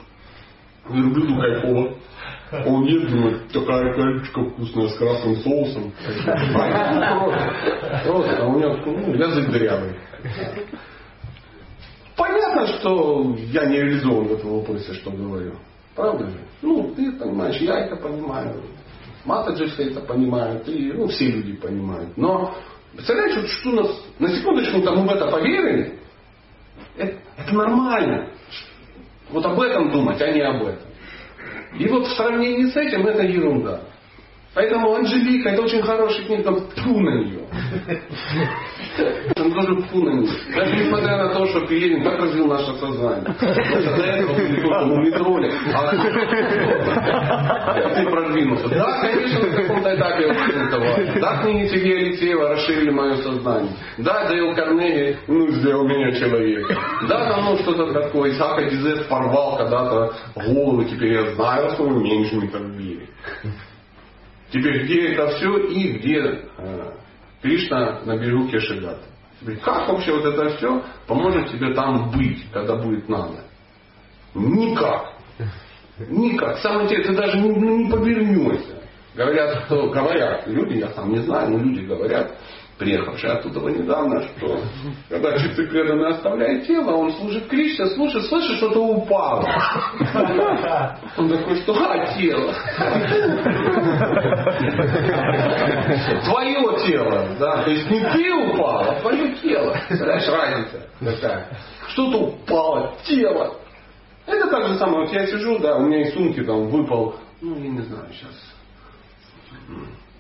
верблюду кайфово. Он ест, думает, такая колючка вкусная с красным соусом. Просто, а у него ну, язык дырявый. Понятно, что я не реализован в этом вопросе, что говорю. Правда же? Ну, ты понимаешь, я это понимаю. Матаджи все это понимают, и ну, все люди понимают. Но представляешь, вот что нас, на секундочку там мы в это поверили, это, это нормально. Вот об этом думать, а не об этом. И вот в сравнении с этим это ерунда. Поэтому Анжелика это очень хорошая книга, тьфу на нее. Он тоже тьфу на нее. Даже несмотря на то, что Пелевин как развил наше сознание. Что до этого были только мумитроли, а ты продвинулся. Да, конечно, на каком-то этапе этого. Да, книги Сергея Алексеева расширили мое сознание. Да, Дейл Карнеги, ну, сделал меня человеком. Да, там ну что-то такое. Исаака Дизес порвал когда-то голову, теперь я знаю о своем менеджменте в мире. Теперь, где это все и где э, Кришна на берегу Кешигата. Как вообще вот это все поможет тебе там быть, когда будет надо? Никак. Никак. Самое интересное, ты даже не, не повернешься. Говорят, что говорят люди, я сам не знаю, но люди говорят, приехавший оттуда недавно, что когда часы преданный оставляет тело, он служит Кришне, слушает, слышит, что-то упало. Он такой, что а, тело. Твое тело, да, то есть не ты упал, а твое тело. Знаешь, разница такая. Что-то упало, тело. Это так же самое, вот я сижу, да, у меня из сумки там выпал, ну, я не знаю, сейчас,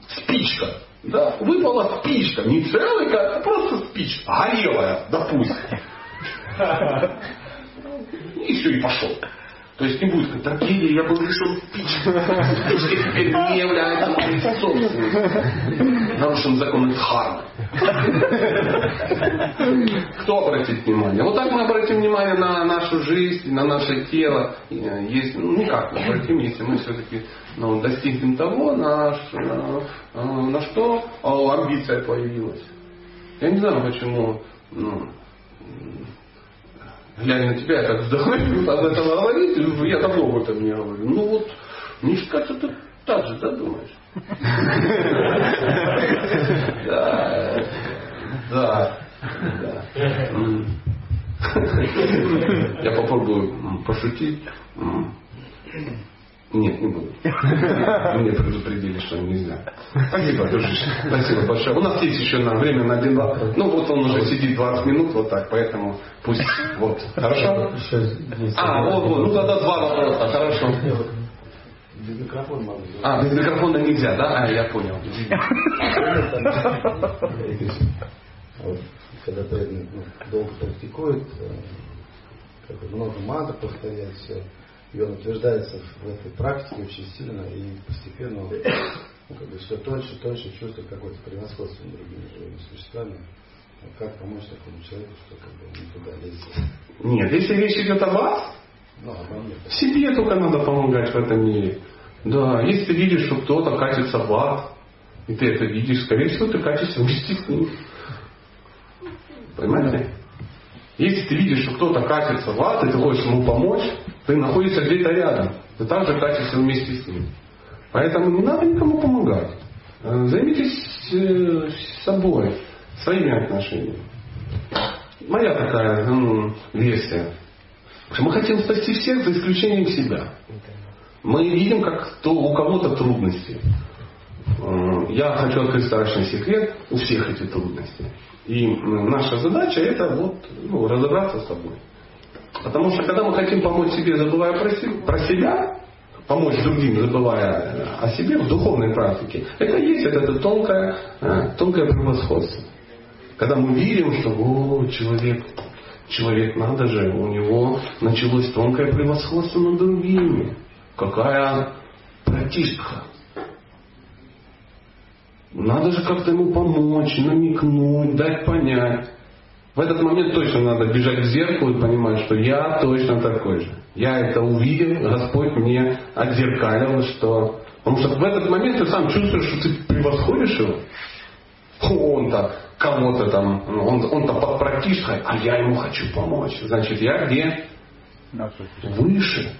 спичка. Да, выпала спичка, не целая, а просто спичка, горелая, допустим. И все, и пошел. То есть не будет трагедии, я был спички. Спички теперь не является моей собственностью. Нарушен закон Дхармы. Кто обратит внимание? Вот так мы обратим внимание на нашу жизнь, на наше тело. Есть, ну, никак не обратим, если мы все-таки ну, достигнем того, на, на, на что амбиция появилась. Я не знаю, почему ну, глядя на тебя, я как вдохновлюсь об этом говорить, я давно об этом не говорю. Ну вот, мне кажется, ты так же, да, думаешь? Да, да, да. Я попробую пошутить. Нет, не буду. Мне предупредили, что нельзя. Спасибо, дружище. Спасибо большое. У нас есть еще на время на один два. Ну вот он уже сидит 20 минут вот так, поэтому пусть вот. Хорошо? А, вот, вот. Ну тогда два вопроса. Хорошо. Без микрофона могу. А, без микрофона нельзя, да? А, я понял. Когда преданный ну, долго практикует, э, много мантр повторяет все, и он утверждается в этой практике очень сильно, и постепенно ну, как бы все тоньше, тоньше чувствует какое-то превосходство над другими живыми существами. Вот как помочь такому человеку, что как бы не туда лезет? Нет, если речь идет о вас, Ну, обо мне. себе только надо помогать в этом мире. Да, если ты видишь, что кто-то катится в ад, и ты это видишь, скорее всего, ты катишься вместе с ним. Понимаете? Если ты видишь, что кто-то катится в ад, и ты хочешь ему помочь, ты находишься где-то рядом. Ты также катишься вместе с ним. Поэтому не надо никому помогать. Э, Займитесь э, собой, своими отношениями. Моя такая м, версия. Мы хотим спасти всех за исключением себя. Мы видим, как то, у кого-то трудности. Э, Я хочу открыть страшный секрет. У всех эти трудности. И наша задача это вот, ну, разобраться с собой. Потому что когда мы хотим помочь себе, забывая про, про себя, помочь другим, забывая о себе в духовной практике, это есть это, это тонкое, э, тонкое превосходство. Когда мы видим, что о, человек, человек, надо же, у него началось тонкое превосходство над другими. Какая братишка. Надо же как-то ему помочь, намекнуть, дать понять. В этот момент точно надо бежать к зеркалу и понимать, что я точно такой же. Я это увидел, Господь мне отзеркалил, что... Потому что в этот момент ты сам чувствуешь, что ты превосходишь его. Он-то кого-то там, он, он-то под братишкой, а я ему хочу помочь. Значит, я где? Выше.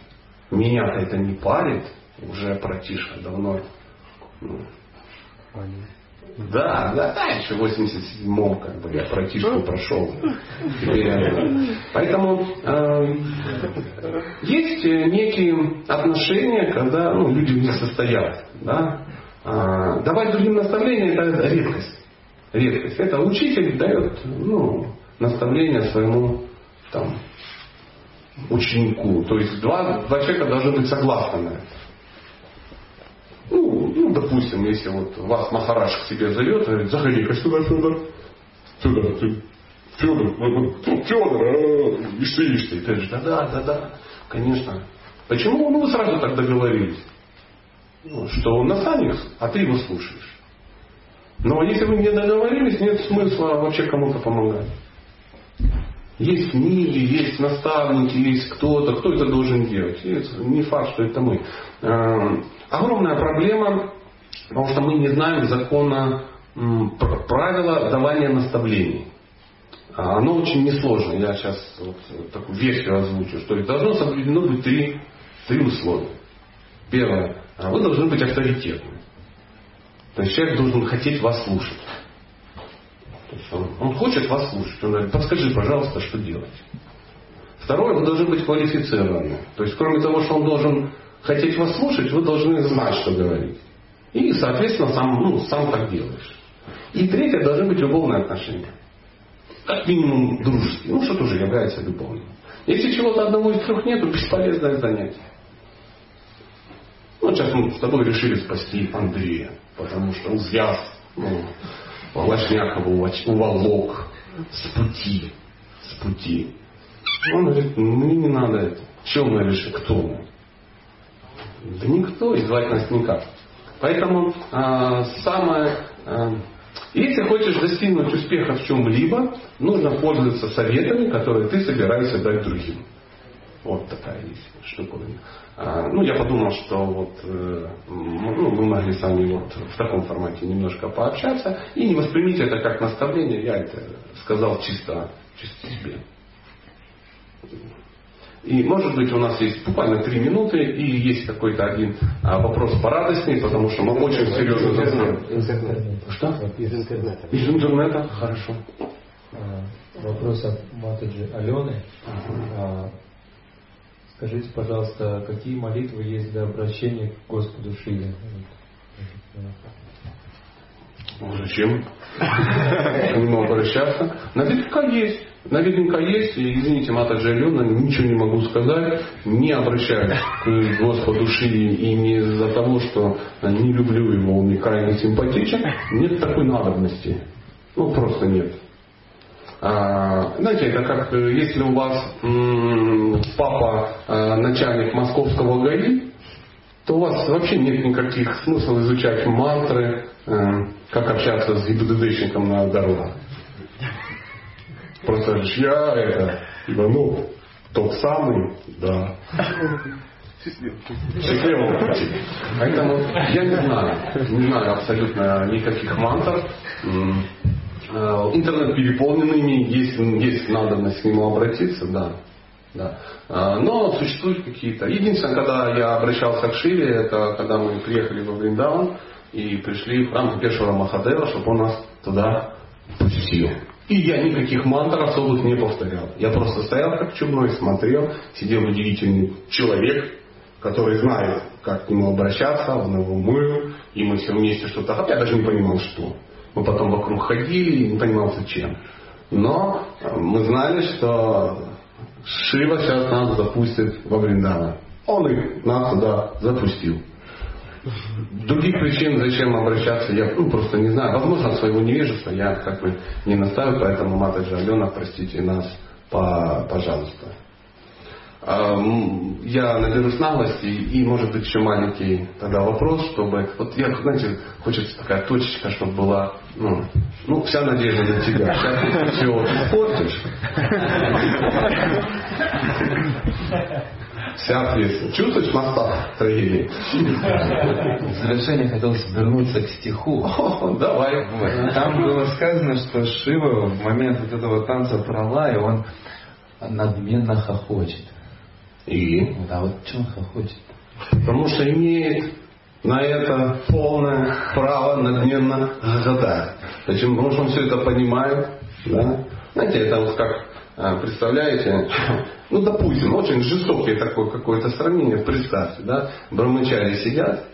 Меня-то это не парит. Уже братишка давно ну, да, да, да, еще в 87-м как бы я братишку прошел. Поэтому э, есть некие отношения, когда ну, люди них состоят. Да? А, давать другим наставления это редкость. Редкость. Это учитель дает ну, наставление своему там, ученику. То есть два, два человека должны быть согласны на это. Ну, ну, допустим, если вот вас Махараш к себе зовет, говорит, заходи-ка сюда, Федор. Федор, ты Федор, Федор, а, ишь ты, ишь ты. Ты говоришь, да, да, да, да, конечно. Почему ну, вы сразу так договорились? Ну, что он наставник, а ты его слушаешь. Но если вы не договорились, нет смысла вообще кому-то помогать. Есть книги, есть наставники, есть кто-то, кто это должен делать. И не факт, что это мы. Э, Огромная проблема, потому что мы не знаем закона правила давания наставлений. А Оно очень несложно. Я сейчас вот такую версию озвучу, что должно соблюдено быть три, три условия. Первое. а Вы должны быть авторитетны. То есть человек должен хотеть вас слушать. То есть он, он хочет вас слушать. Он говорит, подскажи, пожалуйста, что делать. Второе, вы должны быть квалифицированы. То есть, кроме того, что он должен хотеть вас слушать, вы должны знать, что говорить. И, соответственно, сам, ну, сам так делаешь. И третье, должны быть любовные отношения. Как минимум дружеские. Ну, что тоже является любовным. Если чего-то одного из трех нет, то бесполезное занятие. Ну, сейчас мы с тобой решили спасти Андрея, потому что увяз, ну, Уч- уволок с пути, с пути. Он говорит, ну не надо это. Чем мы решили? Кто мы? Да никто, и звать нас никак. Поэтому а, самое... а, если хочешь достигнуть успеха в чем-либо, нужно пользоваться советами, которые ты собираешься дать другим. Вот такая есть штуковина. А, ну, я подумал, что вот э, ну, мы могли с вами вот в таком формате немножко пообщаться. И не воспримите это как наставление, я это сказал чисто, чисто себе. И, может быть, у нас есть буквально три минуты, и есть какой-то один а, вопрос порадостней, потому что мы очень серьезно затронули. Интернет. Что? Из интернета. Из интернета? Хорошо. А, Вопрос от Матаджи Алены. А, Скажите, пожалуйста, какие молитвы есть для обращения к Господу Шиве? Ну, Зачем к нему обращаться? Наверняка есть. Наверняка есть, и извините, Матаджи Алена, ничего не могу сказать, не обращаюсь к Господу Шиве и не из-за того, что не люблю его, он мне крайне симпатичен, нет такой надобности. Ну, просто нет. А, знаете, это как э, если у вас папа э, начальник московского ГАИ, то у вас вообще нет никаких смысла изучать мантры, э, как общаться с ГИБДДшником на дорогах. Просто я это, Иванов, тот самый, да. Счастливого пути. Поэтому я не знаю, не знаю абсолютно никаких мантр. Э, Интернет переполнен ими, есть, есть надобность к нему обратиться, да. Да. А, Но существуют какие-то. Единственное, когда я обращался к Шиве, это когда мы приехали во Вриндаун и пришли в храм Кешвара Махадева, чтобы он нас туда пустил. И я никаких мантр особых не повторял. Я просто стоял как чумной, смотрел, сидел удивительный человек, который знает, как к нему обращаться, он его мыл, и мы все вместе что-то... Я даже не понимал, что. Мы потом вокруг ходили, не понимал, зачем. Но э, мы знали, что Шива сейчас нас запустит во Вриндана. Он и нас туда запустил. Других причин, зачем обращаться, я ну, просто не знаю. Возможно, своего невежества я как бы не наставил, поэтому Матаджи Алена, простите нас, по, пожалуйста. А, м, Я наберусь наглости и, может быть, еще маленький тогда вопрос, чтобы... Вот я, знаете, хочется такая точечка, чтобы была... Ну, ну вся надежда на тебя. Сейчас ты все испортишь. Вся ответственность. Чувствуешь масштаб трагедии? В завершение хотелось вернуться к стиху. О, давай. Вот. Там было сказано, что Шива в момент вот этого танца пролая, он надменно хохочет. И? Вот, а вот он хохочет? Потому что имеет на это полное право надменно гадать. Почему? Потому что он все это понимает. Да? Знаете, это вот как, а, представляете, ну, допустим, очень жестокое такое какое-то сравнение, представьте, да, брамачари сидят,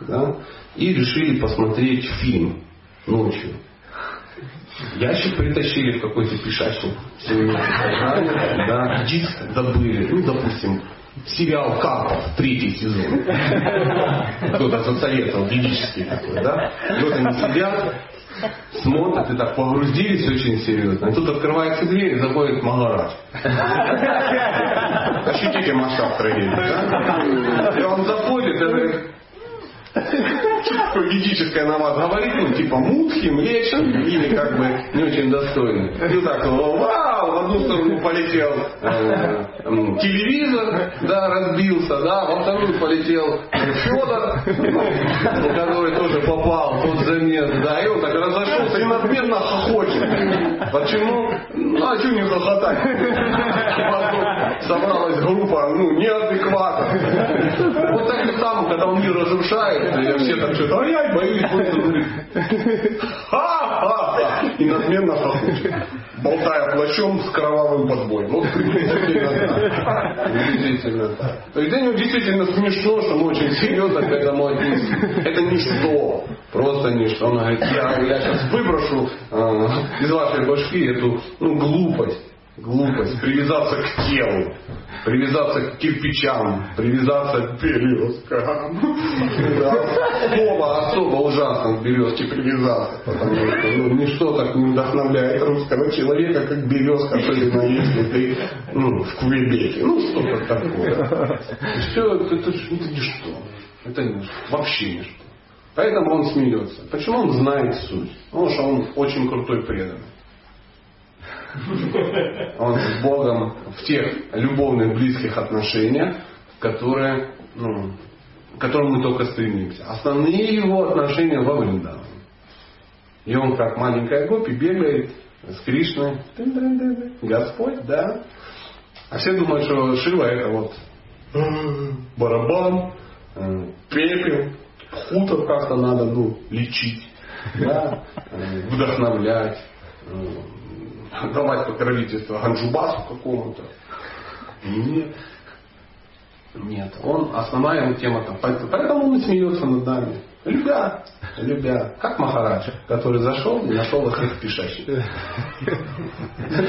да, и решили посмотреть фильм ночью. Ящик притащили в какой-то пешачный да, диск забыли, ну, допустим, сериал Карпов, третий сезон. Кто-то засоветовал, ведический такой, да? И вот они сидят, смотрят и так погрузились очень серьезно. И тут открывается дверь и заходит Магарадж. Ощутите масштаб трагедии, да? И он заходит и говорит, такое ведическое на вас говорит, ну, типа мудхи, млечен или как бы не очень достойный. И так, вау, в одну сторону полетел э, телевизор, да, разбился, да, во вторую полетел Федор, ну, который тоже попал тот замес, да, и он так разошелся и надменно хохочет. Почему? Ну, а что не хохотать? Потом собралась группа, ну, неадекватных. Вот так и там, когда он мир разрушает, и все так что-то, ай-яй, боюсь, будет ха-ха-ха, и надменно хохочет, болтая плащом с кровавым подбоем. Вот приблизительно так. То есть действительно смешно, что мы очень серьезно к этому отнеслись. Это ничто, просто ничто. Он говорит, я, я сейчас выброшу э, из вашей башки эту ну, глупость глупость, привязаться к телу, привязаться к кирпичам, привязаться к березкам. Да. Слово особо ужасно к березке привязаться, потому что ну, ничто так не вдохновляет русского человека, как березка, особенно если ты ну, в Квебеке. Ну, что-то такое. Все, это, это, это ничто. Это ничто. Вообще ничто. Поэтому он смеется. Почему он знает суть? Потому что он очень крутой преданный. Он с Богом в тех любовных близких отношениях, которые, ну, к которым мы только стремимся. Основные его отношения во Вриндаване. И он как маленькая гопи бегает с Кришной. Господь, да. А все думают, что Шива это вот э, барабан, э, пепел, хутор как-то надо ну, лечить, да, э, вдохновлять, э, давать покровительство Ганджубасу какому-то. Нет. Нет, он основная его тема там. Поэтому он и смеется над нами. Любя, любя. Как Махарадж, который зашел и нашел всех пишащих.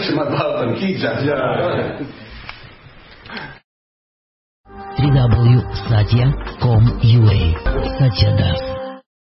Шимадбхатам, Киджа. www.satya.com.ua Satya Das